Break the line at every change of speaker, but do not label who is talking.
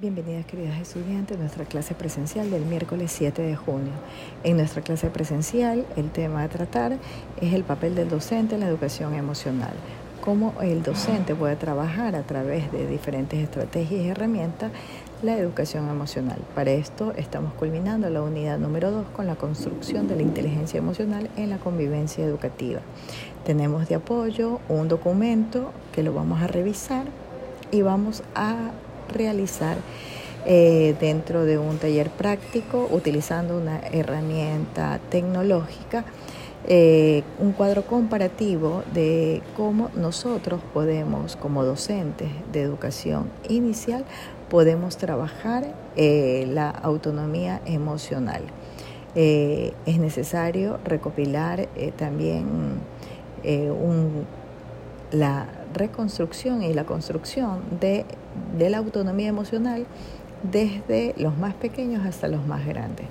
Bienvenidas queridas estudiantes a nuestra clase presencial del miércoles 7 de junio. En nuestra clase presencial el tema a tratar es el papel del docente en la educación emocional. Cómo el docente puede trabajar a través de diferentes estrategias y herramientas la educación emocional. Para esto estamos culminando la unidad número 2 con la construcción de la inteligencia emocional en la convivencia educativa. Tenemos de apoyo un documento que lo vamos a revisar y vamos a realizar eh, dentro de un taller práctico utilizando una herramienta tecnológica. Eh, un cuadro comparativo de cómo nosotros podemos, como docentes de educación inicial, podemos trabajar eh, la autonomía emocional. es necesario recopilar también un, la reconstrucción y la construcción de, de la autonomía emocional desde los más pequeños hasta los más grandes.